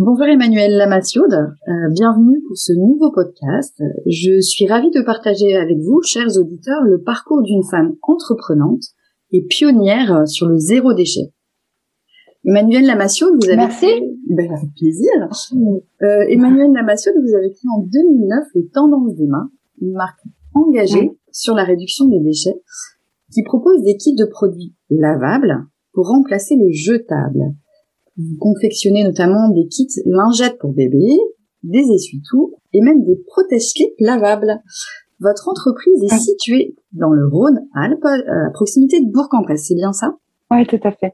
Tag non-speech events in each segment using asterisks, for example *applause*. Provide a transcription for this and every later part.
Bonjour Emmanuel Lamassiode, euh, bienvenue pour ce nouveau podcast. Je suis ravie de partager avec vous, chers auditeurs, le parcours d'une femme entreprenante et pionnière sur le zéro déchet. Emmanuel Lamassiode, vous avez Merci. Ben, avec plaisir. Euh, Emmanuel vous avez créé en 2009 les Tendances des mains, une marque engagée sur la réduction des déchets qui propose des kits de produits lavables pour remplacer les jetables. Vous confectionnez notamment des kits lingettes pour bébés, des essuie-tout et même des protège-clips lavables. Votre entreprise est Ah. située dans le Rhône-Alpes, euh, à proximité de Bourg-en-Bresse, c'est bien ça? Oui, tout à fait.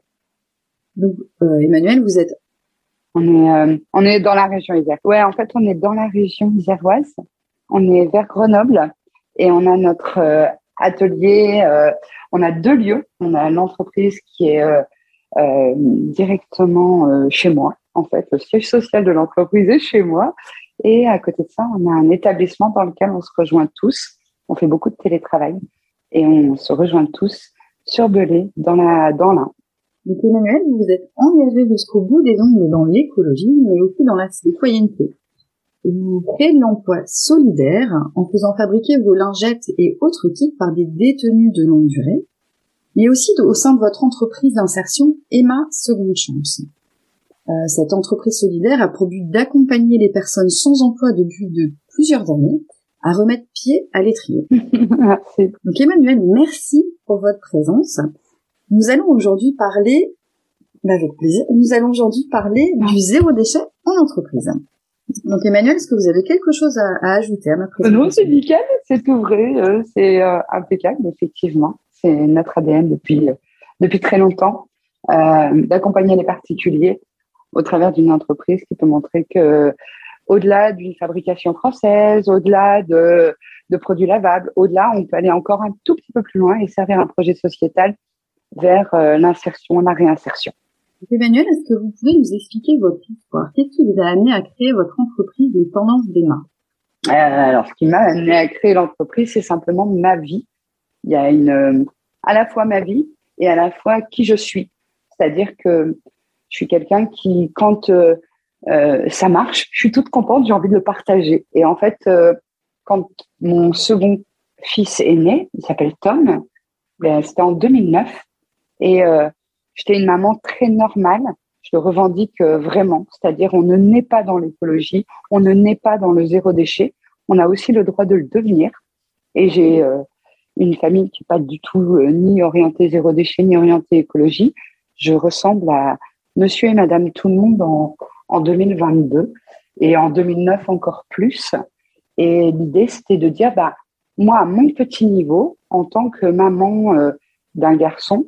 Donc, euh, Emmanuel, vous êtes On est, euh, on est dans la région Isère. Ouais, en fait, on est dans la région iséroise. On est vers Grenoble et on a notre euh, atelier. euh, on a deux lieux. On a l'entreprise qui est euh, directement euh, chez moi. En fait, le siège social de l'entreprise est chez moi. Et à côté de ça, on a un établissement dans lequel on se rejoint tous. On fait beaucoup de télétravail et on se rejoint tous sur Belay, dans la, dans l'Ain. Donc Emmanuel, vous vous êtes engagé jusqu'au bout des ongles dans l'écologie, mais aussi dans la citoyenneté. Vous créez de l'emploi solidaire en faisant fabriquer vos lingettes et autres kits par des détenus de longue durée, mais aussi de- au sein de votre entreprise d'insertion Emma Seconde Chance. Euh, cette entreprise solidaire a pour but d'accompagner les personnes sans emploi depuis de plusieurs années à remettre pied à l'étrier. *laughs* Merci. Donc Emmanuel, merci pour votre présence. Nous allons aujourd'hui parler, bah, avec plaisir, nous allons aujourd'hui parler du zéro déchet en entreprise. Donc Emmanuel, est-ce que vous avez quelque chose à, à ajouter à ma présentation Non, c'est nickel, c'est tout vrai, euh, c'est euh, impeccable, effectivement. C'est notre ADN depuis, euh, depuis très longtemps, euh, d'accompagner les particuliers au travers d'une entreprise qui peut montrer que, au-delà d'une fabrication française, au-delà de, de produits lavables, au-delà, on peut aller encore un tout petit peu plus loin et servir un projet sociétal vers euh, l'insertion, la réinsertion. Emmanuel, est-ce que vous pouvez nous expliquer votre histoire? Qu'est-ce qui vous a amené à créer votre entreprise des tendances des mains Euh, alors, ce qui m'a amené à créer l'entreprise, c'est simplement ma vie. Il y a une, euh, à la fois ma vie et à la fois qui je suis. C'est-à-dire que je suis quelqu'un qui, quand euh, euh, ça marche, je suis toute contente, j'ai envie de le partager. Et en fait, quand mon second fils est né, il s'appelle Tom, ben, c'était en 2009. Et j'étais une maman très normale. Je le revendique vraiment. C'est-à-dire, on ne naît pas dans l'écologie, on ne naît pas dans le zéro déchet. On a aussi le droit de le devenir. Et j'ai une famille qui n'est pas du tout euh, ni orientée zéro déchet, ni orientée écologie. Je ressemble à monsieur et madame tout le monde en, en 2022 et en 2009 encore plus. Et l'idée, c'était de dire, bah, moi, à mon petit niveau, en tant que maman euh, d'un garçon,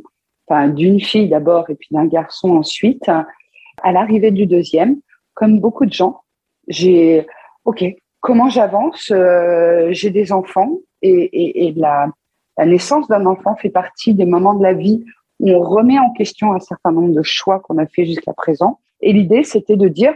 enfin d'une fille d'abord et puis d'un garçon ensuite, à l'arrivée du deuxième, comme beaucoup de gens, j'ai, OK, comment j'avance Euh, J'ai des enfants et, et, et la, la naissance d'un enfant fait partie des moments de la vie où on remet en question un certain nombre de choix qu'on a fait jusqu'à présent. Et l'idée, c'était de dire,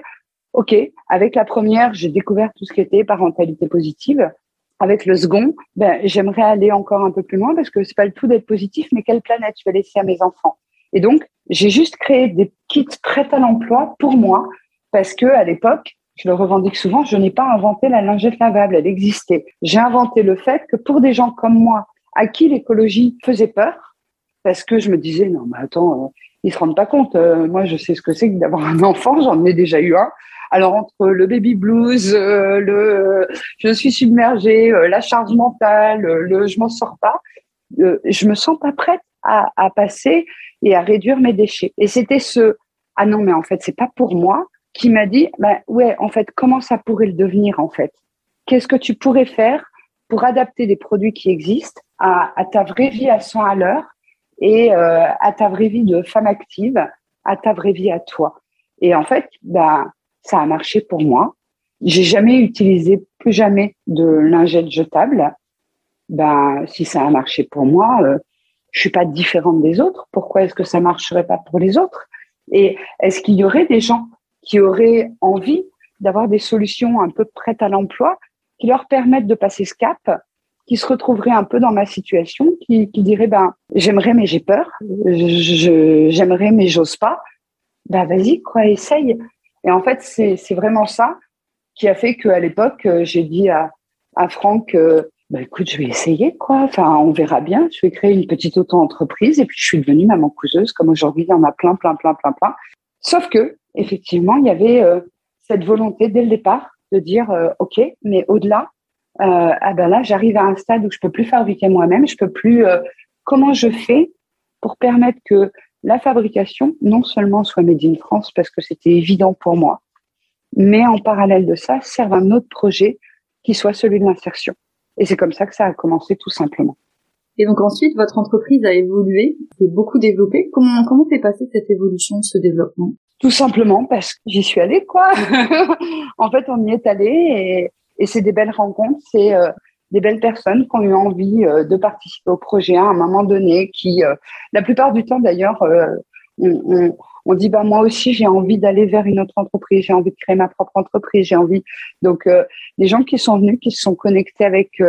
OK, avec la première, j'ai découvert tout ce qui était parentalité positive. Avec le second, ben, j'aimerais aller encore un peu plus loin parce que c'est pas le tout d'être positif, mais quelle planète je vais laisser à mes enfants? Et donc, j'ai juste créé des kits prêts à l'emploi pour moi parce que à l'époque, je le revendique souvent, je n'ai pas inventé la lingette lavable, elle existait. J'ai inventé le fait que pour des gens comme moi, à qui l'écologie faisait peur, parce que je me disais, non, mais attends, euh, ils se rendent pas compte. euh, moi, je sais ce que c'est que d'avoir un enfant, j'en ai déjà eu un. Alors, entre le baby blues, euh, le je suis submergée, euh, la charge mentale, le je m'en sors pas, je me sens pas prête à, à, passer et à réduire mes déchets. Et c'était ce ah non mais en fait c'est pas pour moi qui m'a dit bah ouais en fait comment ça pourrait le devenir en fait? Qu'est-ce que tu pourrais faire pour adapter des produits qui existent à, ta vraie vie à 100 à l'heure et euh, à ta vraie vie de femme active, à ta vraie vie à toi. Et en fait, bah, ça a marché pour moi. J'ai jamais utilisé plus jamais de lingettes jetables. Ben, si ça a marché pour moi, euh, je suis pas différente des autres. Pourquoi est-ce que ça marcherait pas pour les autres? Et est-ce qu'il y aurait des gens qui auraient envie d'avoir des solutions un peu prêtes à l'emploi? Qui leur permettent de passer ce cap, qui se retrouveraient un peu dans ma situation, qui, diraient ben j'aimerais mais j'ai peur, j'aimerais mais j'ose pas. Ben vas-y quoi, essaye. Et en fait c'est vraiment ça qui a fait qu'à l'époque j'ai dit à à Franck euh, bah, écoute, je vais essayer, quoi. Enfin, on verra bien. Je vais créer une petite auto-entreprise et puis je suis devenue maman couseuse, comme aujourd'hui, il y en a plein, plein, plein, plein, plein. Sauf que, effectivement, il y avait euh, cette volonté dès le départ de dire, euh, OK, mais au-delà, euh, ah ben là, j'arrive à un stade où je peux plus fabriquer moi-même, je peux plus. Euh, comment je fais pour permettre que la fabrication, non seulement soit made in France, parce que c'était évident pour moi, mais en parallèle de ça, serve un autre projet qui soit celui de l'insertion. Et c'est comme ça que ça a commencé tout simplement. Et donc ensuite, votre entreprise a évolué, s'est beaucoup développée. Comment comment s'est passée cette évolution, ce développement? Tout simplement parce que j'y suis allée, quoi. *laughs* en fait, on y est allé et, et c'est des belles rencontres, c'est euh, des belles personnes qui ont eu envie euh, de participer au projet à un moment donné, qui, euh, la plupart du temps d'ailleurs, euh, on, on, on, dit bah moi aussi j'ai envie d'aller vers une autre entreprise, j'ai envie de créer ma propre entreprise, j'ai envie. Donc les gens qui sont venus, qui se sont connectés avec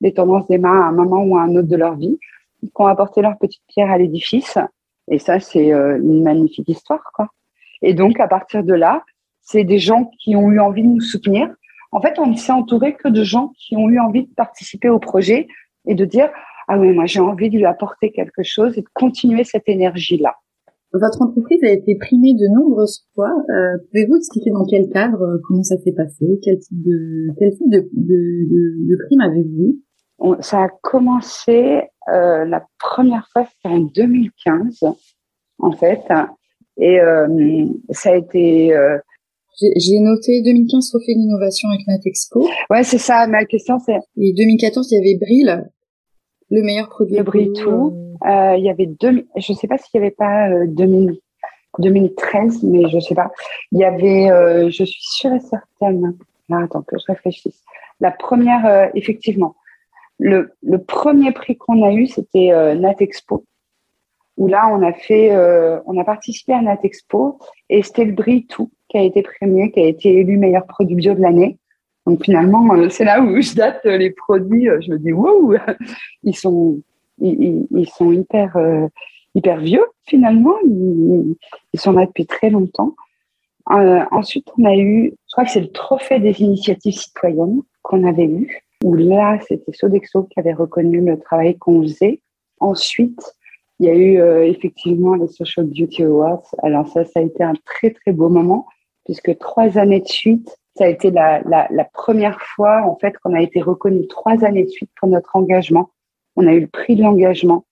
les tendances des mains à un moment ou à un autre de leur vie, qui ont apporté leur petite pierre à l'édifice. Et ça, c'est une magnifique histoire, quoi. Et donc, à partir de là, c'est des gens qui ont eu envie de nous soutenir. En fait, on ne s'est entouré que de gens qui ont eu envie de participer au projet et de dire ah oui, moi j'ai envie de lui apporter quelque chose et de continuer cette énergie-là. Votre entreprise a été primée de nombreuses fois. Euh, Pouvez-vous expliquer dans quel cadre, euh, comment ça s'est passé, quel type de quel type de, de, de, de prime avez-vous Ça a commencé euh, la première fois, c'était en 2015, en fait, et euh, ça a été. Euh, J'ai noté 2015 Trophée d'innovation avec Natexpo. Ouais, c'est ça. Ma question, c'est. Et 2014, il y avait Brill, le meilleur produit. Le Brill tout. Euh, il y avait deux. Je sais pas s'il y avait pas euh, 2000, 2013, mais je sais pas. Il y avait. Euh, je suis sûre et certaine. Là, attends que je réfléchisse. La première, euh, effectivement, le, le premier prix qu'on a eu, c'était euh, Natexpo où là on a fait, euh, on a participé à Natexpo et c'était le Brie tout qui a été premier, qui a été élu meilleur produit bio de l'année. Donc finalement, euh, c'est là où je date euh, les produits. je me dis waouh, *laughs* ils sont, ils, sont hyper, hyper vieux finalement. Ils, ils, sont là depuis très longtemps. ensuite, on a eu, je crois que c'est le trophée des initiatives citoyennes qu'on avait eu, où là c'était Sodexo qui avait reconnu le travail qu'on faisait. Ensuite, il y a eu euh, effectivement les Social Beauty Awards. Alors ça, ça a été un très très beau moment puisque trois années de suite, ça a été la, la, la première fois en fait qu'on a été reconnu trois années de suite pour notre engagement. On a eu le prix de l'engagement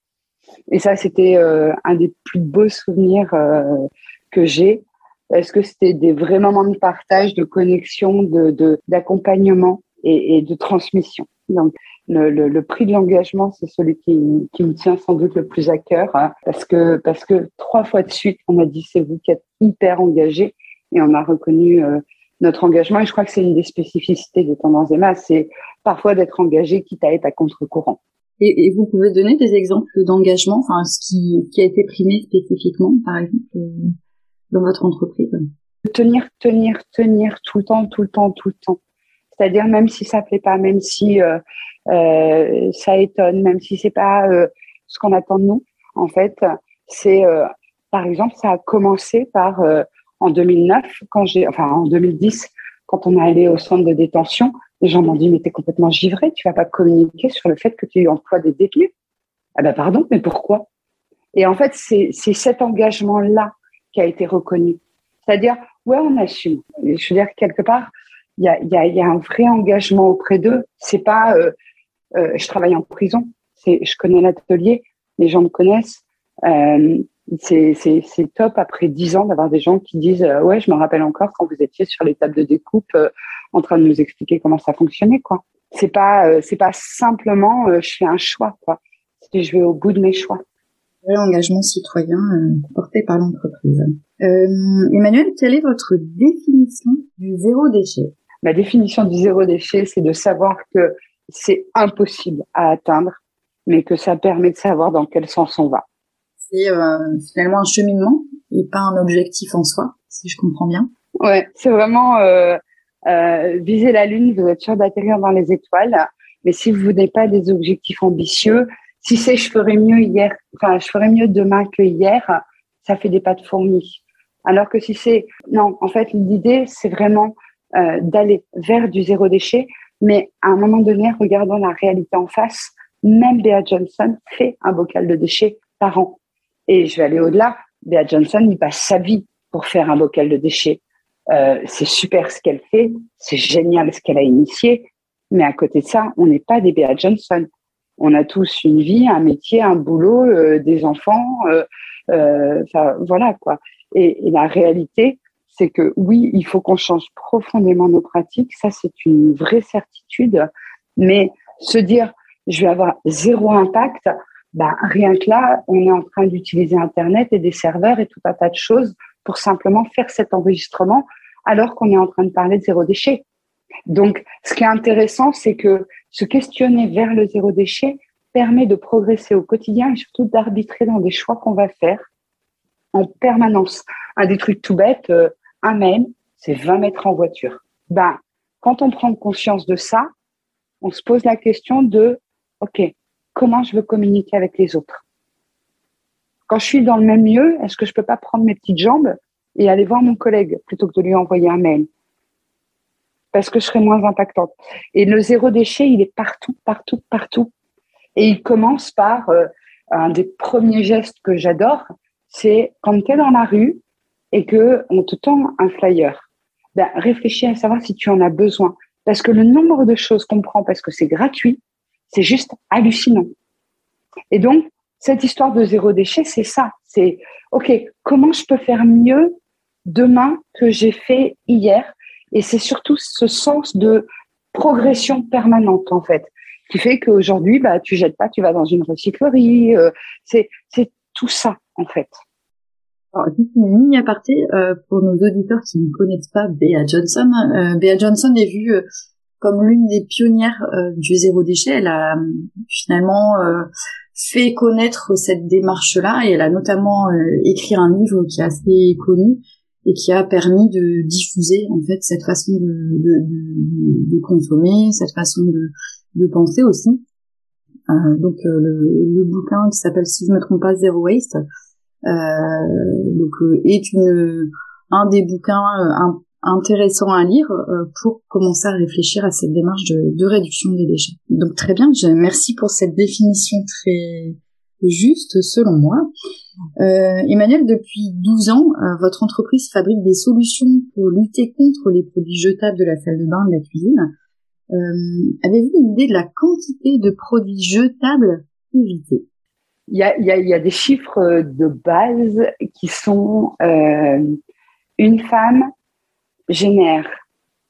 et ça, c'était euh, un des plus beaux souvenirs euh, que j'ai parce que c'était des vrais moments de partage, de connexion, de d'accompagnement et, et de transmission. Donc le, le, le, prix de l'engagement, c'est celui qui, qui, me tient sans doute le plus à cœur, hein, parce que parce que trois fois de suite, on m'a dit c'est vous qui êtes hyper engagé et on a reconnu euh, notre engagement. Et je crois que c'est une des spécificités des tendances EMA, c'est parfois d'être engagé quitte à être à contre-courant. Et, et, vous pouvez donner des exemples d'engagement, enfin ce qui, qui a été primé spécifiquement, par exemple, euh, dans votre entreprise? Tenir, tenir, tenir tout le temps, tout le temps, tout le temps. C'est-à-dire même si ça plaît pas, même si euh, euh, ça étonne, même si c'est pas euh, ce qu'on attend de nous. En fait, c'est par exemple, ça a commencé par en 2009 quand j'ai, enfin en 2010 quand on est allé au centre de détention, les gens m'ont dit mais t'es complètement givré, tu vas pas communiquer sur le fait que tu emploies des détenus. Ah ben pardon, mais pourquoi? Et en fait, c'est c'est cet engagement là qui a été reconnu. C'est-à-dire, ouais, on assume. Je veux dire, quelque part, il y a, y, a, y a un vrai engagement auprès d'eux. C'est pas, euh, euh, je travaille en prison. C'est, je connais l'atelier, les gens me connaissent. Euh, c'est, top après dix ans d'avoir des gens qui disent euh, ouais, je me rappelle encore quand vous étiez sur les tables de découpe euh, en train de nous expliquer comment ça fonctionnait quoi. C'est pas euh, c'est pas simplement je fais un choix quoi. Je vais au bout de mes choix. Engagement citoyen porté par l'entreprise. Emmanuel, quelle est votre définition du zéro déchet? Ma définition du zéro déchet, c'est de savoir que c'est impossible à atteindre, mais que ça permet de savoir dans quel sens on va. C'est euh, finalement un cheminement et pas un objectif en soi, si je comprends bien. Ouais, c'est vraiment euh, euh, viser la lune, vous êtes sûr d'atterrir dans les étoiles. Mais si vous n'avez pas des objectifs ambitieux, si c'est je ferais mieux hier, enfin je ferais mieux demain que hier, ça fait des pas de fourmis. Alors que si c'est non, en fait l'idée c'est vraiment euh, d'aller vers du zéro déchet, mais à un moment donné, regardons la réalité en face. Même Bea Johnson fait un bocal de déchets par an. Et je vais aller au-delà. Bea Johnson, il passe sa vie pour faire un bocal de déchets. Euh, c'est super ce qu'elle fait, c'est génial ce qu'elle a initié, mais à côté de ça, on n'est pas des Bea Johnson. On a tous une vie, un métier, un boulot, euh, des enfants, euh, voilà quoi. Et, la réalité, c'est que oui, il faut qu'on change profondément nos pratiques, ça c'est une vraie certitude, mais se dire je vais avoir zéro impact, bah, rien que là, on est en train d'utiliser Internet et des serveurs et tout un tas de choses pour simplement faire cet enregistrement alors qu'on est en train de parler de zéro déchet. Donc, ce qui est intéressant, c'est que se questionner vers le zéro déchet permet de progresser au quotidien et surtout d'arbitrer dans des choix qu'on va faire en permanence. Un des trucs tout bêtes, euh, un mail, c'est 20 mètres en voiture. Ben, quand on prend conscience de ça, on se pose la question de, OK, comment je veux communiquer avec les autres? Quand je suis dans le même lieu, est-ce que je peux pas prendre mes petites jambes et aller voir mon collègue plutôt que de lui envoyer un mail? Parce que je serai moins impactante. Et le zéro déchet, il est partout, partout, partout. Et il commence par euh, un des premiers gestes que j'adore, c'est quand tu es dans la rue, et que on te tend un flyer, ben, réfléchis à savoir si tu en as besoin. Parce que le nombre de choses qu'on prend parce que c'est gratuit, c'est juste hallucinant. Et donc, cette histoire de zéro déchet, c'est ça. C'est, OK, comment je peux faire mieux demain que j'ai fait hier? Et c'est surtout ce sens de progression permanente, en fait, qui fait qu'aujourd'hui, bah, tu jettes pas, tu vas dans une recyclerie. Euh, c'est, c'est tout ça, en fait. Alors, juste une mini aparté euh, pour nos auditeurs qui ne connaissent pas Bea Johnson. Euh, Bea Johnson est vue euh, comme l'une des pionnières euh, du zéro déchet. Elle a finalement fait connaître cette démarche-là et elle a notamment écrit un livre qui est assez connu et qui a permis de diffuser en fait cette façon de, de, de, de consommer, cette façon de, penser aussi. donc le, le, bouquin qui s'appelle, si je me trompe pas, Zero Waste, euh, donc euh, est une un des bouquins euh, intéressants à lire pour commencer à réfléchir à cette démarche de, de réduction des déchets. Donc très bien, je, merci pour cette définition très juste selon moi. Euh, Emmanuel, depuis 12 ans, votre entreprise fabrique des solutions pour lutter contre les produits jetables de la salle de bain, de la cuisine. Euh, Avez-vous une idée de la quantité de produits jetables évités? Il y a, des chiffres de base qui sont euh, une femme génère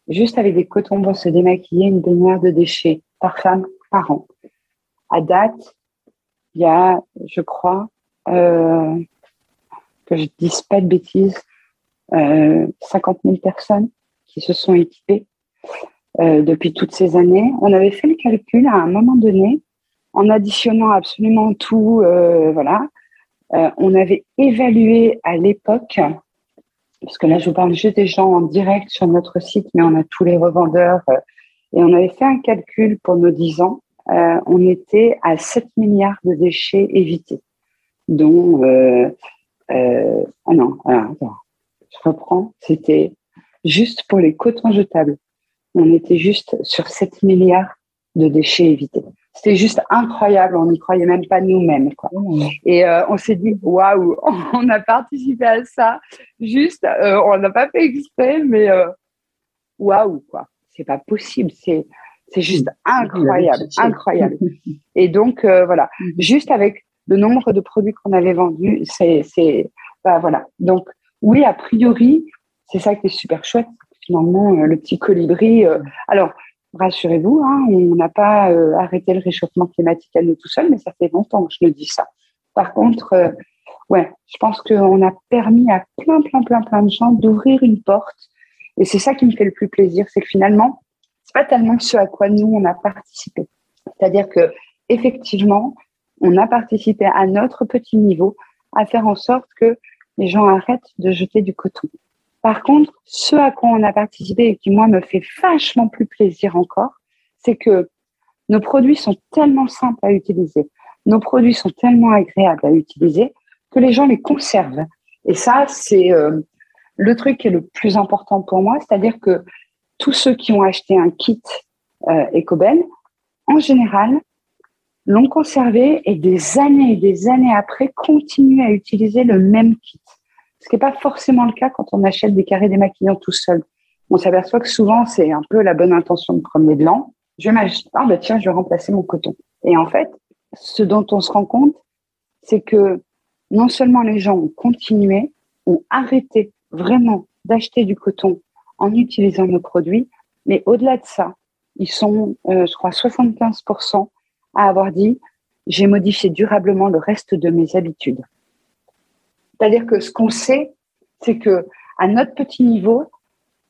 juste avec des cotons pour se démaquiller une demi-heure de déchets par femme par an. À date, il y a, je crois, euh, que je dise pas de bêtises, euh, 50 000 personnes qui se sont équipées euh, depuis toutes ces années. On avait fait le calcul à un moment donné en additionnant absolument tout, euh, voilà. Euh, on avait évalué à l'époque, parce que là je vous parle juste des gens en direct sur notre site, mais on a tous les revendeurs, euh, et on avait fait un calcul pour nos 10 ans. on était à 7 milliards de déchets évités, dont ah non, je reprends, c'était juste pour les cotons jetables. On était juste sur 7 milliards de déchets évités. C'était juste incroyable, on n'y croyait même pas nous-mêmes. Quoi. Mmh. Et euh, on s'est dit, waouh, *laughs* on a participé à ça, juste, euh, on n'a pas fait exprès, mais euh, waouh, quoi. C'est pas possible, c'est C'est juste incroyable, incroyable. *laughs* Et donc, euh, voilà, mhm. juste avec le nombre de produits qu'on avait vendus, c'est, c'est, bah, voilà. Donc, oui, a priori, c'est ça qui est super chouette. Finalement, euh, le petit colibri. Euh, alors, rassurez-vous, hein, on n'a pas arrêté le réchauffement climatique à nous tout seul, mais ça fait longtemps que je le dis ça. Par contre, ouais, je pense qu'on a permis à plein, plein, plein, plein de gens d'ouvrir une porte. Et c'est ça qui me fait le plus plaisir, c'est que finalement, c'est pas tellement ce à quoi nous on a participé. C'est-à-dire que effectivement, on a participé à notre petit niveau à faire en sorte que les gens arrêtent de jeter du coton. Par contre, ce à quoi on a participé et qui moi me fait vachement plus plaisir encore, c'est que nos produits sont tellement simples à utiliser, nos produits sont tellement agréables à utiliser que les gens les conservent. Et ça, c'est euh, le truc qui est le plus important pour moi, c'est-à-dire que tous ceux qui ont acheté un kit euh, Ecoben, en général, l'ont conservé et des années et des années après continuent à utiliser le même kit. Ce qui n'est pas forcément le cas quand on achète des carrés démaquillants tout seul. On s'aperçoit que souvent, c'est un peu la bonne intention de premier blanc. Je vais m'acheter, ah bah tiens, je vais remplacer mon coton. Et en fait, ce dont on se rend compte, c'est que non seulement les gens ont continué, ont arrêté vraiment d'acheter du coton en utilisant nos produits, mais au-delà de ça, ils sont, euh, je crois, 75% à avoir dit j'ai modifié durablement le reste de mes habitudes. C'est-à-dire que ce qu'on sait, c'est que à notre petit niveau,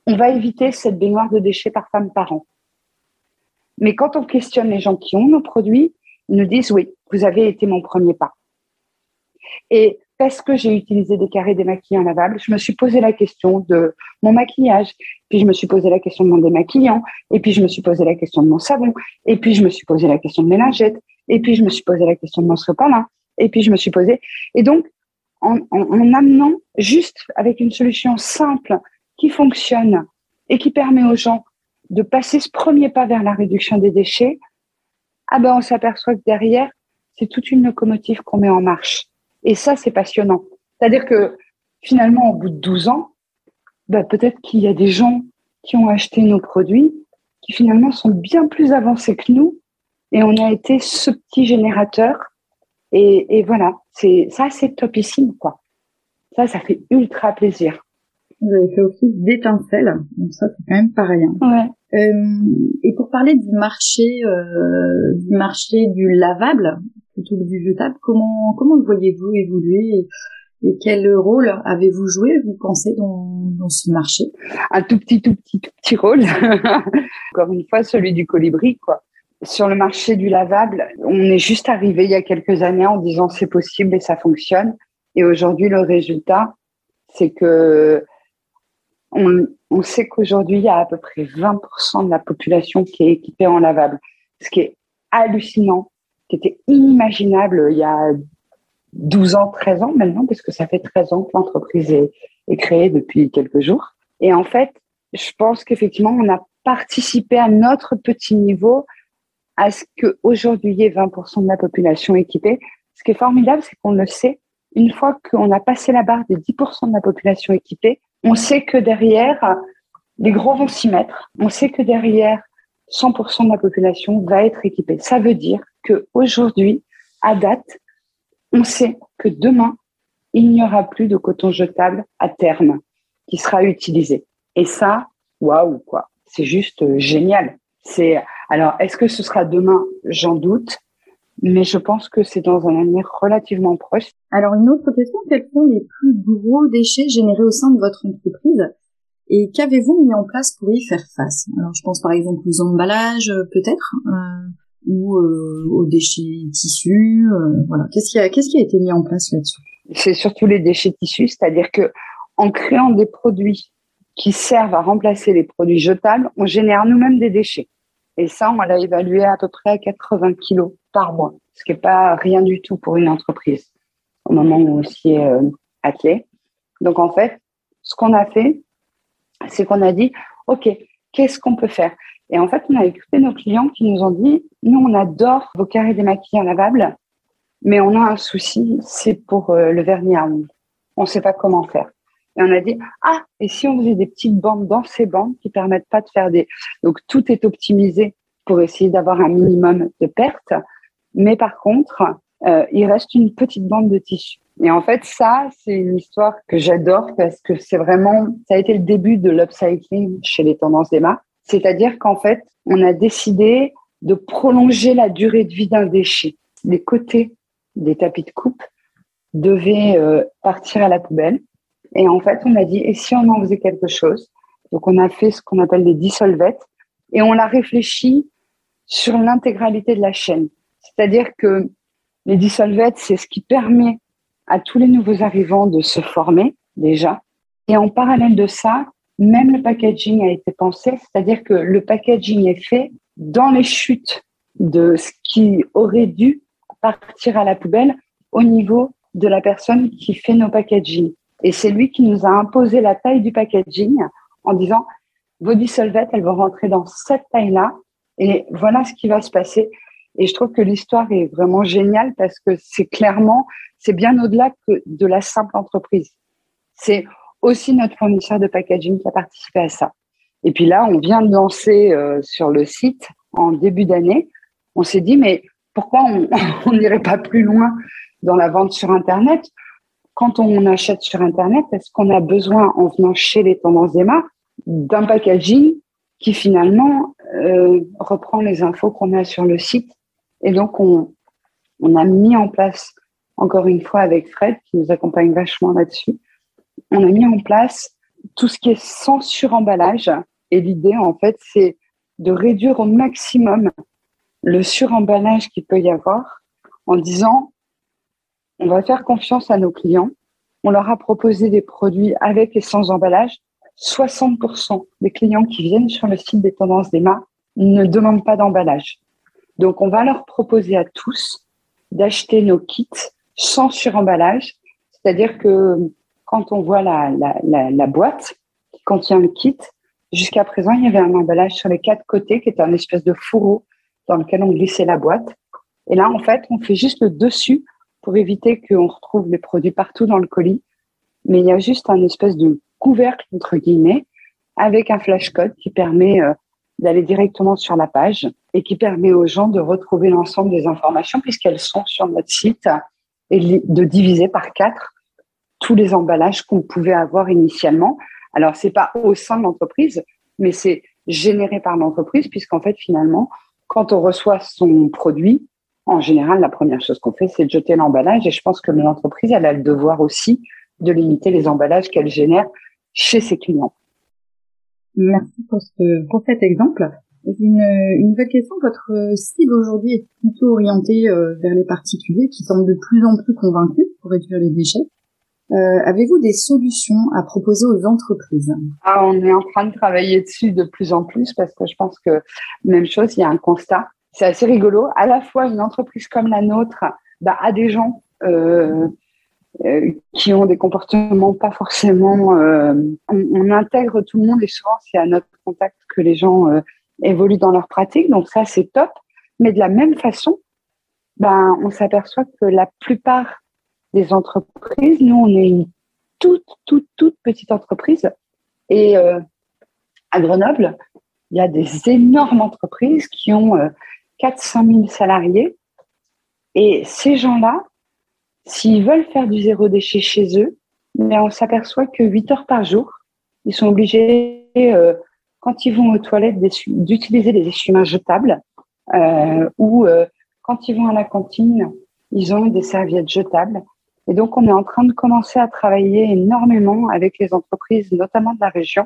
on va éviter cette baignoire de déchets par femme par an. Mais quand on questionne les gens qui ont nos produits, ils nous disent oui, vous avez été mon premier pas. Et parce que j'ai utilisé des carrés démaquillants lavables, je me suis posé la question de mon maquillage, puis je me suis posé la question de mon démaquillant, et puis je me suis posé la question de mon savon, et puis je me suis posé la question de mes lingettes, et puis je me suis posé la question de mon sopalin, et puis je me suis posé. Et donc, en, en amenant juste avec une solution simple qui fonctionne et qui permet aux gens de passer ce premier pas vers la réduction des déchets, ah ben on s'aperçoit que derrière, c'est toute une locomotive qu'on met en marche. Et ça, c'est passionnant. C'est-à-dire que finalement, au bout de 12 ans, bah, peut-être qu'il y a des gens qui ont acheté nos produits qui finalement sont bien plus avancés que nous et on a été ce petit générateur et, et voilà c'est ça c'est topissime quoi ça ça fait ultra plaisir vous avez fait aussi d'étincelles donc ça c'est quand même pas rien ouais. Euh, et pour parler du marché euh, du marché du lavable plutôt que du jetable. Comment comment le voyez-vous évoluer et, quel rôle avez-vous joué, vous pensez, dans, dans ce marché? Un tout petit, tout petit, tout petit rôle. *laughs* Encore une fois, celui du colibri, quoi. Sur le marché du lavable, on est juste arrivé il y a quelques années en disant c'est possible et ça fonctionne. Et aujourd'hui, le résultat, c'est que on, sait qu'aujourd'hui, il y a à peu près 20% de la population qui est équipée en lavable, ce qui est hallucinant qui était inimaginable il y a 12 ans, 13 ans maintenant, parce que ça fait 13 ans que l'entreprise est, créée depuis quelques jours. Et en fait, je pense qu'effectivement, on a participé à notre petit niveau à ce qu'aujourd'hui, il y ait 20% de la population équipée. Ce qui est formidable, c'est qu'on le sait. Une fois qu'on a passé la barre des 10% de la population équipée, on sait que derrière, les gros vont s'y mettre. On sait que derrière, 100% de la population va être équipée. Ça veut dire que aujourd'hui, à date, on sait que demain, il n'y aura plus de coton jetable à terme qui sera utilisé. Et ça, waouh quoi, c'est juste euh, génial. C'est alors, est-ce que ce sera demain? J'en doute, mais je pense que c'est dans un avenir relativement proche. Alors, une autre question quels sont les plus gros déchets générés au sein de votre entreprise et qu'avez-vous mis en place pour y faire face? Alors, je pense par exemple aux emballages, euh, peut-être. Euh, ou euh, aux déchets tissus euh, Voilà, qu'est-ce qui a qu'est-ce qui a été mis en place là-dessus? C'est surtout les déchets tissus, c'est-à-dire que en créant des produits qui servent à remplacer les produits jetables, on génère nous-mêmes des déchets. Et ça, on l'a évalué à peu près à 80 kilos par mois, ce qui n'est pas rien du tout pour une entreprise au moment où on s'y est euh, attelé. Donc en fait, ce qu'on a fait, c'est qu'on a dit, OK, qu'est-ce qu'on peut faire? Et en fait, on a écouté nos clients qui nous ont dit, nous, on adore vos carrés démaquillants lavables, mais on a un souci, c'est pour euh, le vernis à ongles. On ne sait pas comment faire. Et on a dit, ah, et si on faisait des petites bandes dans ces bandes qui permettent pas de faire des... Donc, tout est optimisé pour essayer d'avoir un minimum de pertes. Mais par contre, euh, il reste une petite bande de tissu. Et en fait, ça, c'est une histoire que j'adore parce que c'est vraiment, ça a été le début de l'upcycling chez les tendances d'Emma. C'est-à-dire qu'en fait, on a décidé de prolonger la durée de vie d'un déchet. Les côtés des tapis de coupe devaient euh, partir à la poubelle. Et en fait, on a dit, et si on en faisait quelque chose? Donc, on a fait ce qu'on appelle des dissolvettes et on l'a réfléchi sur l'intégralité de la chaîne. C'est-à-dire que les dissolvettes, c'est ce qui permet à tous les nouveaux arrivants de se former déjà. Et en parallèle de ça, même le packaging a été pensé, c'est-à-dire que le packaging est fait dans les chutes de ce qui aurait dû partir à la poubelle au niveau de la personne qui fait nos packaging. Et c'est lui qui nous a imposé la taille du packaging en disant vos dissolvettes, elles vont rentrer dans cette taille-là et voilà ce qui va se passer. Et je trouve que l'histoire est vraiment géniale parce que c'est clairement, c'est bien au-delà de la simple entreprise. C'est aussi notre fournisseur de packaging qui a participé à ça. Et puis là, on vient de lancer euh, sur le site en début d'année. On s'est dit, mais pourquoi on *laughs* n'irait pas plus loin dans la vente sur Internet? Quand on achète sur Internet, est-ce qu'on a besoin, en venant chez les tendances d'Emma, d'un packaging qui finalement euh, reprend les infos qu'on a sur le site Et donc, on, on a mis en place, encore une fois avec Fred, qui nous accompagne vachement là-dessus, on a mis en place tout ce qui est sans suremballage. Et l'idée, en fait, c'est de réduire au maximum le suremballage qu'il peut y avoir en disant on va faire confiance à nos clients. On leur a proposé des produits avec et sans emballage. 60% des clients qui viennent sur le site des tendances d'Emma ne demandent pas d'emballage. Donc, on va leur proposer à tous d'acheter nos kits sans suremballage. C'est-à-dire que quand on voit la, la, la, boîte qui contient le kit, jusqu'à présent, il y avait un emballage sur les quatre côtés qui était un espèce de fourreau dans lequel on glissait la boîte. Et là, en fait, on fait juste le dessus pour éviter qu'on retrouve les produits partout dans le colis. Mais il y a juste un espèce de couvercle, entre guillemets, avec un flash code qui permet euh, d'aller directement sur la page et qui permet aux gens de retrouver l'ensemble des informations puisqu'elles sont sur notre site et de diviser par quatre tous les emballages qu'on pouvait avoir initialement. Alors, c'est pas au sein de l'entreprise, mais c'est généré par l'entreprise, puisqu'en fait, finalement, quand on reçoit son produit, en général, la première chose qu'on fait, c'est de jeter l'emballage. Et je pense que l'entreprise, elle a le devoir aussi de limiter les emballages qu'elle génère chez ses clients. Merci pour, ce, pour cet exemple. Une, une nouvelle question, votre cible aujourd'hui est plutôt orientée euh, vers les particuliers qui semblent de plus en plus convaincus pour réduire les déchets. Euh, Avez-vous des solutions à proposer aux entreprises? Ah, On est en train de travailler dessus de plus en plus parce que je pense que même chose, il y a un constat. C'est assez rigolo. À la fois, une entreprise comme la nôtre bah, a des gens euh, euh, qui ont des comportements pas forcément. Euh, on, intègre tout le monde et souvent c'est à notre contact que les gens évoluent dans leur pratique. Donc ça, c'est top. Mais de la même façon, ben, on s'aperçoit que la plupart des entreprises. Nous, on est une toute, toute, toute petite entreprise. Et à Grenoble, il y a des énormes entreprises qui ont 400 000 salariés. Et ces gens-là, s'ils veulent faire du zéro déchet chez eux, mais on s'aperçoit que 8 heures par jour, ils sont obligés, euh, quand ils vont aux toilettes, d'utiliser des essuie-mains jetables euh, ou euh, quand ils vont à la cantine, ils ont des serviettes jetables. Et donc, on est en train de commencer à travailler énormément avec les entreprises, notamment de la région,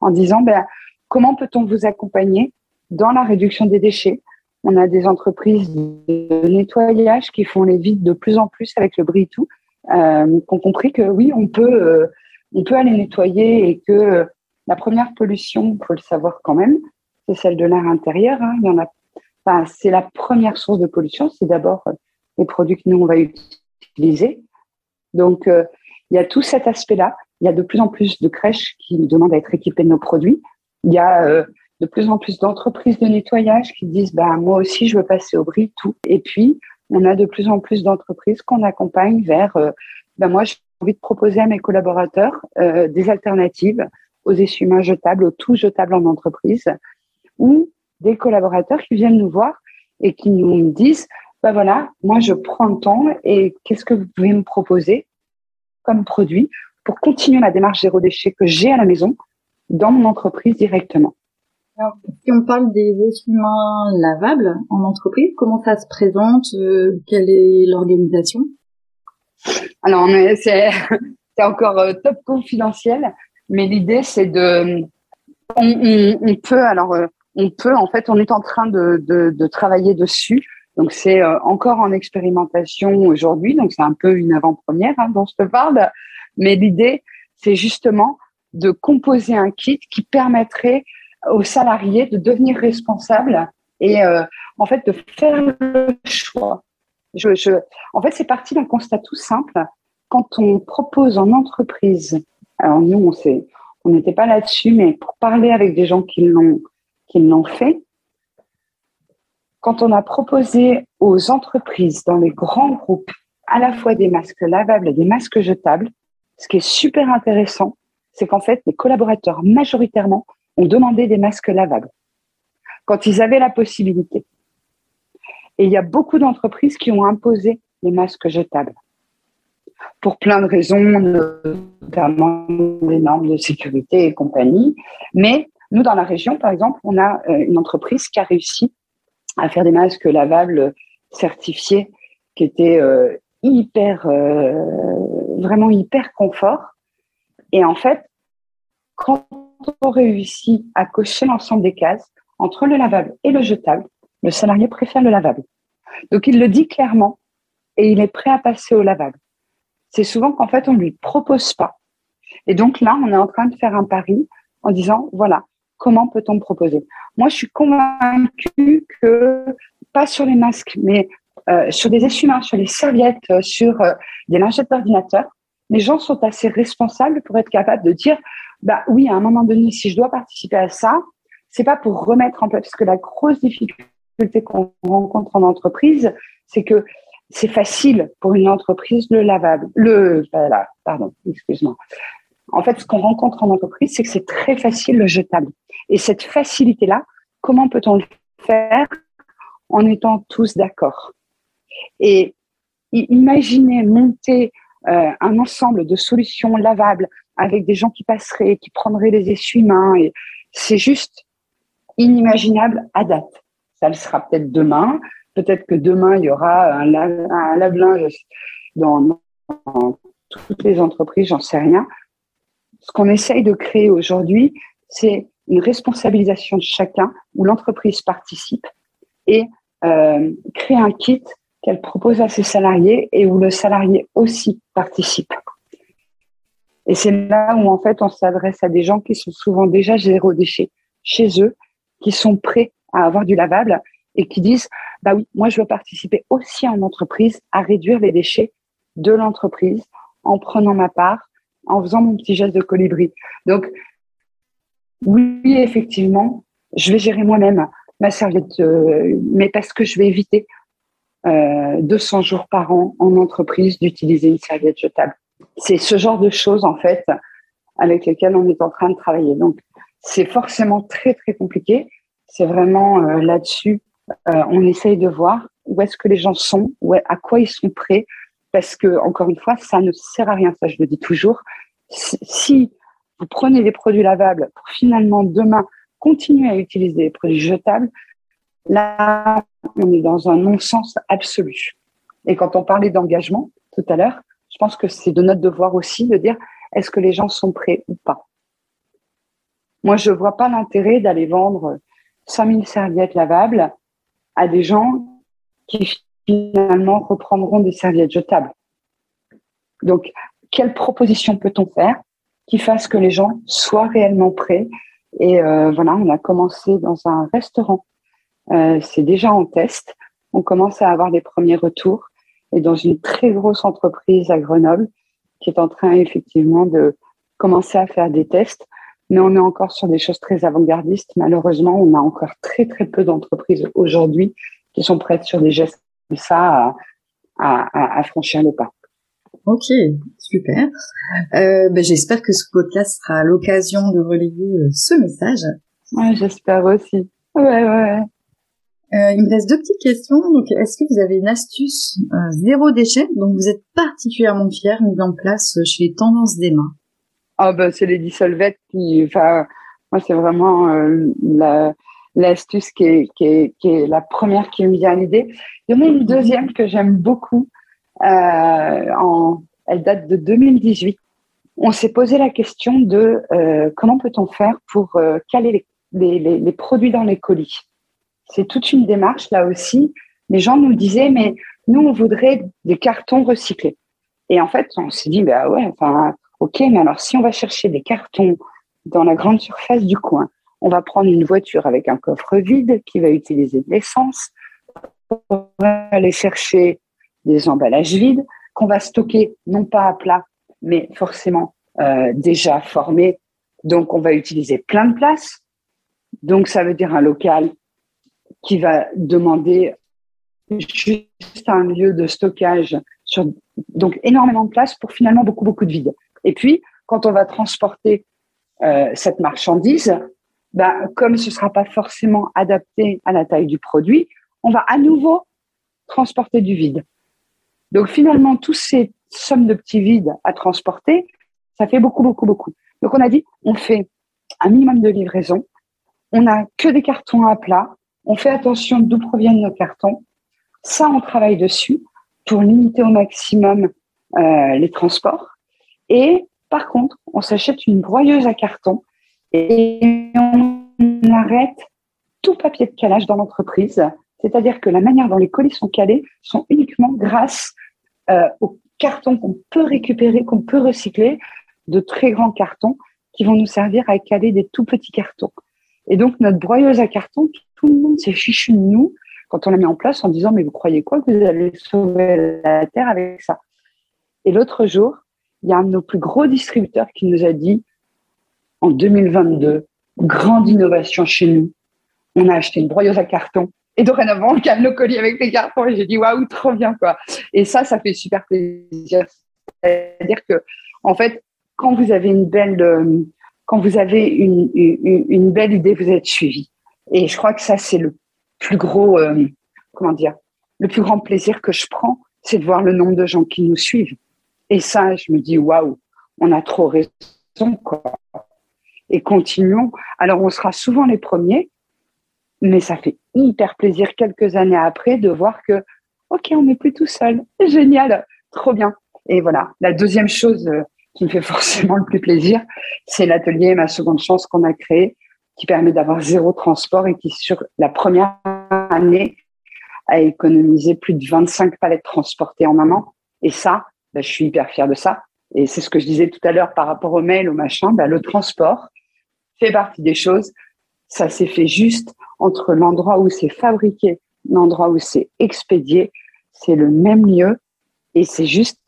en disant ben, comment peut-on vous accompagner dans la réduction des déchets? On a des entreprises de nettoyage qui font les vides de plus en plus avec le bris tout, euh, qui ont compris que oui, on peut, euh, on peut aller nettoyer et que euh, la première pollution, il faut le savoir quand même, c'est celle de l'air intérieur. Hein. Il y en a, enfin, c'est la première source de pollution. C'est d'abord euh, les produits que nous on va utiliser. Donc, euh, il y a tout cet aspect-là. Il y a de plus en plus de crèches qui demandent à être équipées de nos produits. Il y a de plus en plus d'entreprises de nettoyage qui disent bah, moi aussi, je veux passer au bris, tout. Et puis, on a de plus en plus d'entreprises qu'on accompagne vers euh, bah, moi, j'ai envie de proposer à mes collaborateurs des alternatives aux essuie-mains jetables, aux tout jetables en entreprise, ou des collaborateurs qui viennent nous voir et qui nous disent, bah voilà, moi je prends le temps et qu'est-ce que vous pouvez me proposer comme produit pour continuer ma démarche zéro déchet que j'ai à la maison dans mon entreprise directement. Si on parle des essuie-mains lavables en entreprise, comment ça se présente euh, Quelle est l'organisation? Alors, *laughs* c'est encore euh, top confidentiel, mais l'idée c'est de, on, peut alors, euh, on peut en fait, on est en train de, de, de travailler dessus. Donc c'est encore en expérimentation aujourd'hui, donc c'est un peu une avant-première hein, dont je te parle. Mais l'idée, c'est justement de composer un kit qui permettrait aux salariés de devenir responsables et euh, en fait de faire le choix. Je, je, en fait, c'est parti d'un constat tout simple. Quand on propose en entreprise, alors nous, on sait, on n'était pas là-dessus, mais pour parler avec des gens qui l'ont, qui l'ont fait, quand on a proposé aux entreprises dans les grands groupes à la fois des masques lavables et des masques jetables, ce qui est super intéressant, c'est qu'en fait, les collaborateurs majoritairement ont demandé des masques lavables quand ils avaient la possibilité. Et il y a beaucoup d'entreprises qui ont imposé les masques jetables pour plein de raisons, notamment les normes de sécurité et compagnie. Mais nous, dans la région, par exemple, on a euh, une entreprise qui a réussi à faire des masques lavables certifiés qui étaient euh, hyper, euh, vraiment hyper confort. Et en fait, quand on réussit à cocher l'ensemble des cases entre le lavable et le jetable, le salarié préfère le lavable. Donc il le dit clairement et il est prêt à passer au lavable. C'est souvent qu'en fait on ne lui propose pas. Et donc là, on est en train de faire un pari en disant voilà, comment peut-on proposer? Moi, je suis convaincue que pas sur les masques, mais euh, sur des essuie-mains, sur les serviettes, euh, sur euh, des lingettes d'ordinateur, les gens sont assez responsables pour être capables de dire bah oui, à un moment donné, si je dois participer à ça, c'est pas pour remettre en place, parce que la grosse difficulté qu'on rencontre en entreprise, c'est que c'est facile pour une entreprise le lavable, le, voilà, pardon, excuse-moi. En fait, ce qu'on rencontre en entreprise, c'est que c'est très facile le jetable. Et cette facilité-là, comment peut-on le faire en étant tous d'accord? Et imaginez monter euh, un ensemble de solutions lavables avec des gens qui passeraient, qui prendraient les essuie-mains. C'est juste inimaginable à date. Ça le sera peut-être demain. Peut-être que demain, il y aura un, lave-linge dans, toutes les entreprises, j'en sais rien. Ce qu'on essaye de créer aujourd'hui, c'est une responsabilisation de chacun où l'entreprise participe et euh, créer un kit qu'elle propose à ses salariés et où le salarié aussi participe. Et c'est là où en fait on s'adresse à des gens qui sont souvent déjà zéro déchet chez eux, qui sont prêts à avoir du lavable et qui disent bah oui, moi je veux participer aussi en entreprise à réduire les déchets de l'entreprise en prenant ma part, en faisant mon petit geste de colibri. Donc oui, effectivement, je vais gérer moi-même ma serviette, euh, mais parce que je vais éviter euh, 200 jours par an en entreprise d'utiliser une serviette jetable c'est ce genre de choses en fait avec lesquelles on est en train de travailler. Donc c'est forcément très très compliqué. C'est vraiment euh, là-dessus, euh, on essaye de voir où est-ce que les gens sont, où, à quoi ils sont prêts, parce que encore une fois, ça ne sert à rien. Ça, je le dis toujours. Si vous prenez des produits lavables pour finalement demain continuer à utiliser des produits jetables, là, on est dans un non-sens absolu. Et quand on parlait d'engagement tout à l'heure, pense que c'est de notre devoir aussi de dire est-ce que les gens sont prêts ou pas? Moi, je ne vois pas l'intérêt d'aller vendre 5000 serviettes lavables à des gens qui finalement reprendront des serviettes jetables. Donc, quelle proposition peut-on faire qui fasse que les gens soient réellement prêts? Et euh, voilà, on a commencé dans un restaurant. Euh, c'est déjà en test. On commence à avoir des premiers retours et dans une très grosse entreprise à Grenoble qui est en train effectivement de commencer à faire des tests. Mais on est encore sur des choses très avant-gardistes. Malheureusement, on a encore très très peu d'entreprises aujourd'hui qui sont prêtes sur des gestes comme ça à, à, à franchir le pas. Ok, super. Euh, ben J'espère que ce podcast sera l'occasion de relayer euh, ce message. Ouais, j'espère aussi. Ouais, ouais. Euh, il me reste deux petites questions. Donc, est-ce que vous avez une astuce euh, zéro déchet? Dont vous êtes particulièrement fière mise en place chez Tendance des mains Ah bah c'est les dissolvettes qui, enfin, moi c'est vraiment euh, la l'astuce qui est, qui, est, qui est la première qui me vient à l'idée. Il y en a une deuxième que j'aime beaucoup. Euh, en, elle date de 2018. On s'est posé la question de euh, comment peut-on faire pour euh, caler les, les, les, les produits dans les colis? C'est toute une démarche là aussi. Les gens nous disaient, mais nous, on voudrait des cartons recyclés. Et en fait, on s'est dit, bah ouais, enfin, ok, mais alors si on va chercher des cartons dans la grande surface du coin, on va prendre une voiture avec un coffre vide qui va utiliser de l'essence, on va aller chercher des emballages vides qu'on va stocker non pas à plat, mais forcément euh, déjà formés. Donc, on va utiliser plein de place. Donc, ça veut dire un local qui va demander juste un lieu de stockage sur donc énormément de place pour finalement beaucoup beaucoup de vide. Et puis quand on va transporter euh, cette marchandise, ben, comme ce sera pas forcément adapté à la taille du produit, on va à nouveau transporter du vide. Donc finalement, tous ces sommes de petits vides à transporter, ça fait beaucoup, beaucoup, beaucoup. Donc on a dit, on fait un minimum de livraison, on n'a que des cartons à plat, on fait attention d'où proviennent nos cartons. Ça, on travaille dessus pour limiter au maximum euh, les transports. Et par contre, on s'achète une broyeuse à carton et on arrête tout papier de calage dans l'entreprise. C'est-à-dire que la manière dont les colis sont calés sont uniquement grâce euh, aux cartons qu'on peut récupérer, qu'on peut recycler, de très grands cartons qui vont nous servir à caler des tout petits cartons. Et donc, notre broyeuse à carton, tout le monde s'est fichu de nous quand on l'a mis en place en disant, mais vous croyez quoi que vous allez sauver la Terre avec ça? Et l'autre jour, il y a un de nos plus gros distributeurs qui nous a dit, en 2022, grande innovation chez nous, on a acheté une broyeuse à carton et dorénavant, on calme nos colis avec les cartons. Et j'ai dit, waouh, trop bien, quoi. Et ça, ça fait super plaisir. C'est-à-dire que, en fait, quand vous avez une belle, euh, quand vous avez une, une, une, belle idée, vous êtes suivi. Et je crois que ça, c'est le plus gros, euh, comment dire, le plus grand plaisir que je prends, c'est de voir le nombre de gens qui nous suivent. Et ça, je me dis, waouh, on a trop raison, quoi. Et continuons. Alors, on sera souvent les premiers, mais ça fait hyper plaisir quelques années après de voir que, OK, on n'est plus tout seul. *laughs* Génial, trop bien. Et voilà, la deuxième chose euh, qui me fait *laughs* forcément le plus plaisir, c'est l'atelier Ma Seconde Chance qu'on a créé, qui permet d'avoir zéro transport et qui, sur la première année, a économisé plus de 25 palettes transportées en un an. Et ça, ben, je suis hyper fière de ça. Et c'est ce que je disais tout à l'heure par rapport au mail, au machin, ben, le transport fait partie des choses. Ça s'est fait juste entre l'endroit où c'est fabriqué, l'endroit où c'est expédié. C'est le même lieu et c'est juste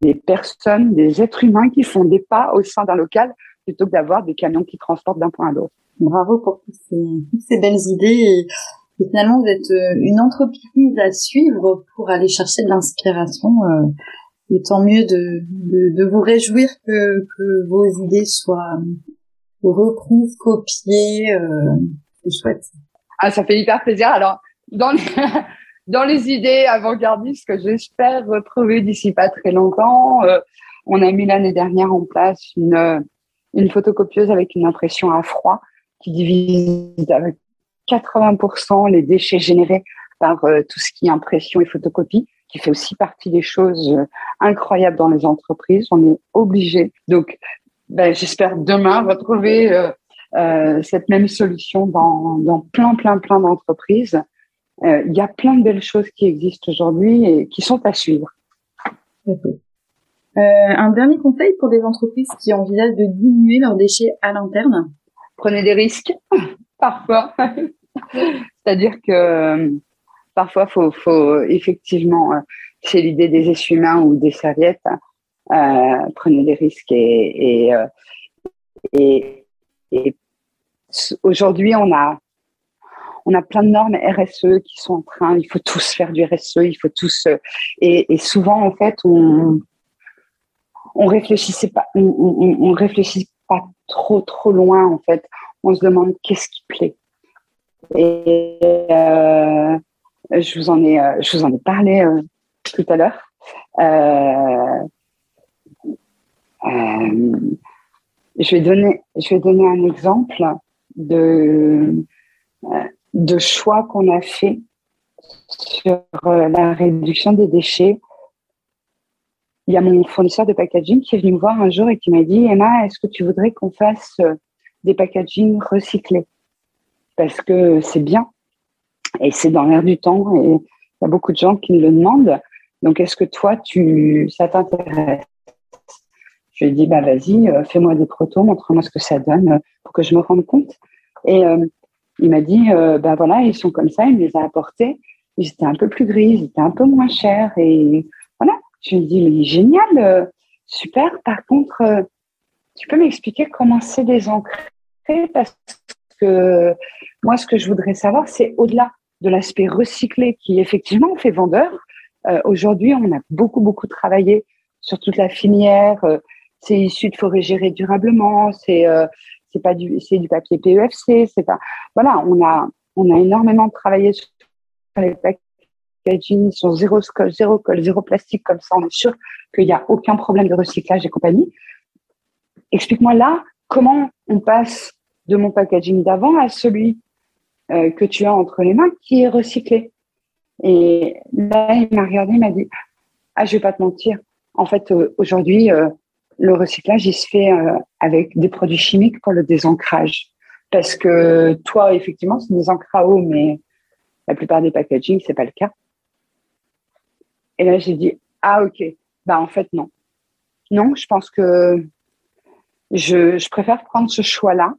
des personnes, des êtres humains qui font des pas au sein d'un local plutôt que d'avoir des camions qui transportent d'un point à l'autre. Bravo pour toutes ces, toutes ces belles idées. Et, finalement, vous êtes euh, une entreprise à suivre pour aller chercher de l'inspiration. Euh, et tant mieux de, de, de vous réjouir que, que, vos idées soient reprises, copiées. Euh, c'est chouette. Ah, ça fait hyper plaisir. Alors, dans les, *laughs* dans les idées avant-gardistes que j'espère retrouver d'ici pas très longtemps, euh, on a mis l'année dernière en place une, une photocopieuse avec une impression à froid qui divise avec 80% les déchets générés par euh, tout ce qui est impression et photocopie, qui fait aussi partie des choses euh, incroyables dans les entreprises. On est obligé. Donc, ben, j'espère demain retrouver euh, euh, cette même solution dans, dans plein, plein, plein d'entreprises. Il y a plein de belles choses qui existent aujourd'hui et qui sont à suivre. Euh, un dernier conseil pour des entreprises qui envisagent de diminuer leurs déchets à l'interne Prenez des risques, *laughs* parfois. C'est-à-dire que euh, parfois, faut, faut effectivement, euh, c'est l'idée des essuie-mains ou des serviettes, prenez des risques et, et, et, et aujourd'hui, on a on a plein de normes RSE qui sont en train, il faut tous faire du RSE, il faut tous, et souvent en fait, on, on réfléchissait pas, on, réfléchit pas trop trop loin en fait. On se demande qu'est-ce qui plaît. Et euh, je vous en ai, euh, je vous en ai parlé euh, tout à l'heure. Je vais donner, je vais donner un exemple de choix qu'on a fait sur la réduction des déchets. Il y a mon fournisseur de packaging qui est venu me voir un jour et qui m'a dit Emma, est-ce que tu voudrais qu'on fasse euh, des packaging recyclés? Parce que c'est bien et c'est dans l'air du temps et il y a beaucoup de gens qui me le demandent. Donc, est-ce que toi, tu, ça t'intéresse? Je lui ai dit bah vas-y, euh, fais-moi des protos, montre-moi ce que ça donne pour que je me rende compte. Et euh, il m'a dit, euh, ben voilà, ils sont comme ça, il me les a apportés. Ils étaient un peu plus gris, ils étaient un peu moins chers. Et je me dis, mais génial, euh, super. Par contre, euh, tu peux m'expliquer comment c'est désancré? Parce que moi, ce que je voudrais savoir, c'est au-delà de l'aspect recyclé qui, effectivement, fait vendeur. Euh, Aujourd'hui, on a beaucoup, beaucoup travaillé sur toute la filière. C'est issu de forêt gérée durablement. C'est c'est pas du c'est du papier PEFC c'est pas voilà on a on a énormément travaillé sur les packaging sur zéro scotch zéro colle zéro plastique comme ça on est sûr qu'il n'y a aucun problème de recyclage et compagnie explique-moi là comment on passe de mon packaging d'avant à celui euh, que tu as entre les mains qui est recyclé et là il m'a regardé il m'a dit ah je vais pas te mentir en fait euh, aujourd'hui euh, le recyclage, il se fait avec des produits chimiques pour le désancrage. Parce que toi, effectivement, c'est des encres à eau, mais la plupart des packaging, c'est pas le cas. Et là, j'ai dit, ah, ok. Bah, en fait, non. Non, je pense que je, je préfère prendre ce choix-là.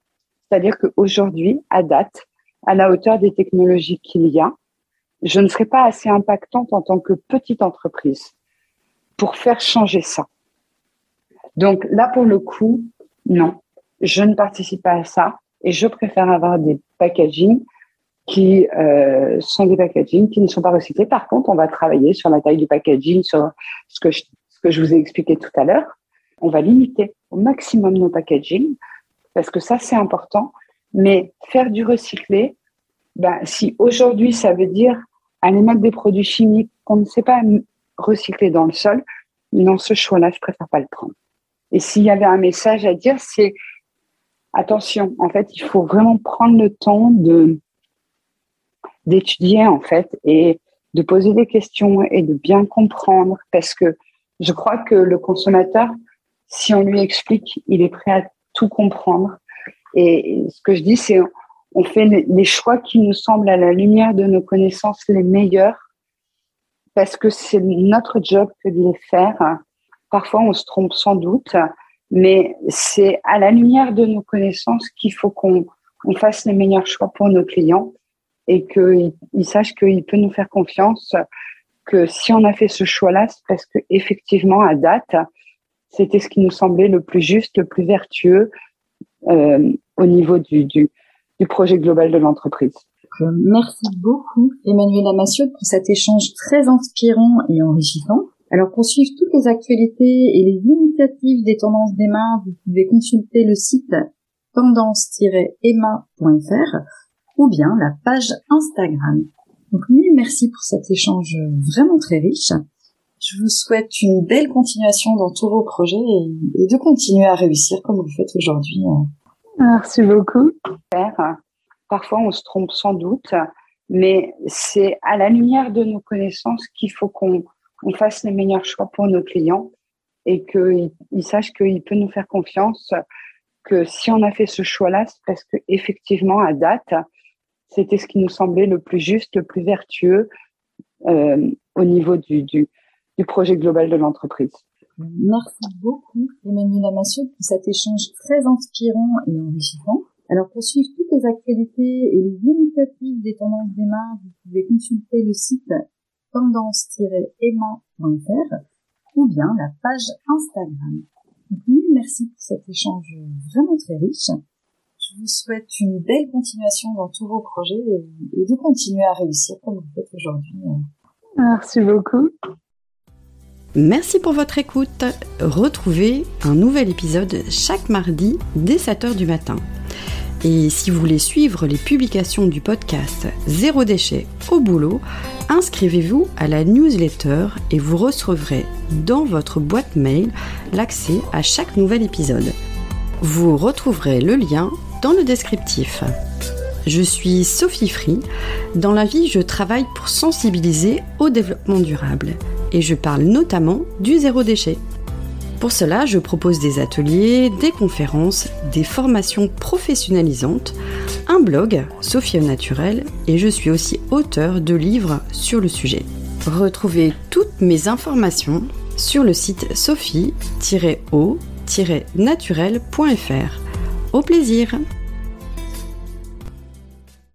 C'est-à-dire qu'aujourd'hui, à date, à la hauteur des technologies qu'il y a, je ne serai pas assez impactante en tant que petite entreprise pour faire changer ça. Donc là, pour le coup, non, je ne participe pas à ça et je préfère avoir des packaging qui euh, sont des packaging qui ne sont pas recyclés. Par contre, on va travailler sur la taille du packaging, sur ce que je, ce que je vous ai expliqué tout à l'heure. On va limiter au maximum nos packaging parce que ça, c'est important. Mais faire du recyclé, ben, si aujourd'hui, ça veut dire aller mettre des produits chimiques qu'on ne sait pas recycler dans le sol, non, ce choix-là, je préfère pas le prendre. Et s'il y avait un message à dire, c'est attention, en fait, il faut vraiment prendre le temps de d'étudier en fait et de poser des questions et de bien comprendre parce que je crois que le consommateur, si on lui explique, il est prêt à tout comprendre. Et ce que je dis, c'est on fait les choix qui nous semblent à la lumière de nos connaissances les meilleurs parce que c'est notre job que de les faire Parfois, on se trompe sans doute, mais c'est à la lumière de nos connaissances qu'il faut qu'on on fasse les meilleurs choix pour nos clients et qu'ils sachent qu'il peut nous faire confiance, que si on a fait ce choix-là, c'est parce que effectivement, à date, c'était ce qui nous semblait le plus juste, le plus vertueux euh, au niveau du, du, du projet global de l'entreprise. Merci beaucoup, Emmanuel Amassiot, pour cet échange très inspirant et enrichissant. Alors pour suivre toutes les actualités et les initiatives des tendances des mains, vous pouvez consulter le site tendance-emma.fr ou bien la page Instagram. Donc mille merci pour cet échange vraiment très riche. Je vous souhaite une belle continuation dans tous vos projets et, de continuer à réussir comme vous le faites aujourd'hui. Merci beaucoup. Parfois, on se trompe sans doute, mais c'est à la lumière de nos connaissances qu'il faut qu'on on fasse les meilleurs choix pour nos clients et qu'ils sachent qu'il peut nous faire confiance, que si on a fait ce choix-là, c'est parce que effectivement, à date, c'était ce qui nous semblait le plus juste, le plus vertueux euh, au niveau du, du, projet global de l'entreprise. Merci beaucoup, Emmanuel Amassiot, pour cet échange très inspirant et enrichissant. Alors, pour suivre toutes les actualités et les initiatives des tendances des vous pouvez consulter le site tendance-aimant.fr ou bien la page Instagram. Merci pour cet échange vraiment très riche. Je vous souhaite une belle continuation dans tous vos projets et, de continuer à réussir comme vous faites aujourd'hui. Merci beaucoup. Merci pour votre écoute. Retrouvez un nouvel épisode chaque mardi dès 7h du matin. Et si vous voulez suivre les publications du podcast Zéro déchet au boulot, inscrivez-vous à la newsletter et vous recevrez dans votre boîte mail l'accès à chaque nouvel épisode. Vous retrouverez le lien dans le descriptif. Je suis Sophie Free. Dans la vie, je travaille pour sensibiliser au développement durable et je parle notamment du zéro déchet. Pour cela, je propose des ateliers, des conférences, des formations professionnalisantes, un blog, Sophie au naturel, et je suis aussi auteur de livres sur le sujet. Retrouvez toutes mes informations sur le site sophie-o-naturel.fr. Au plaisir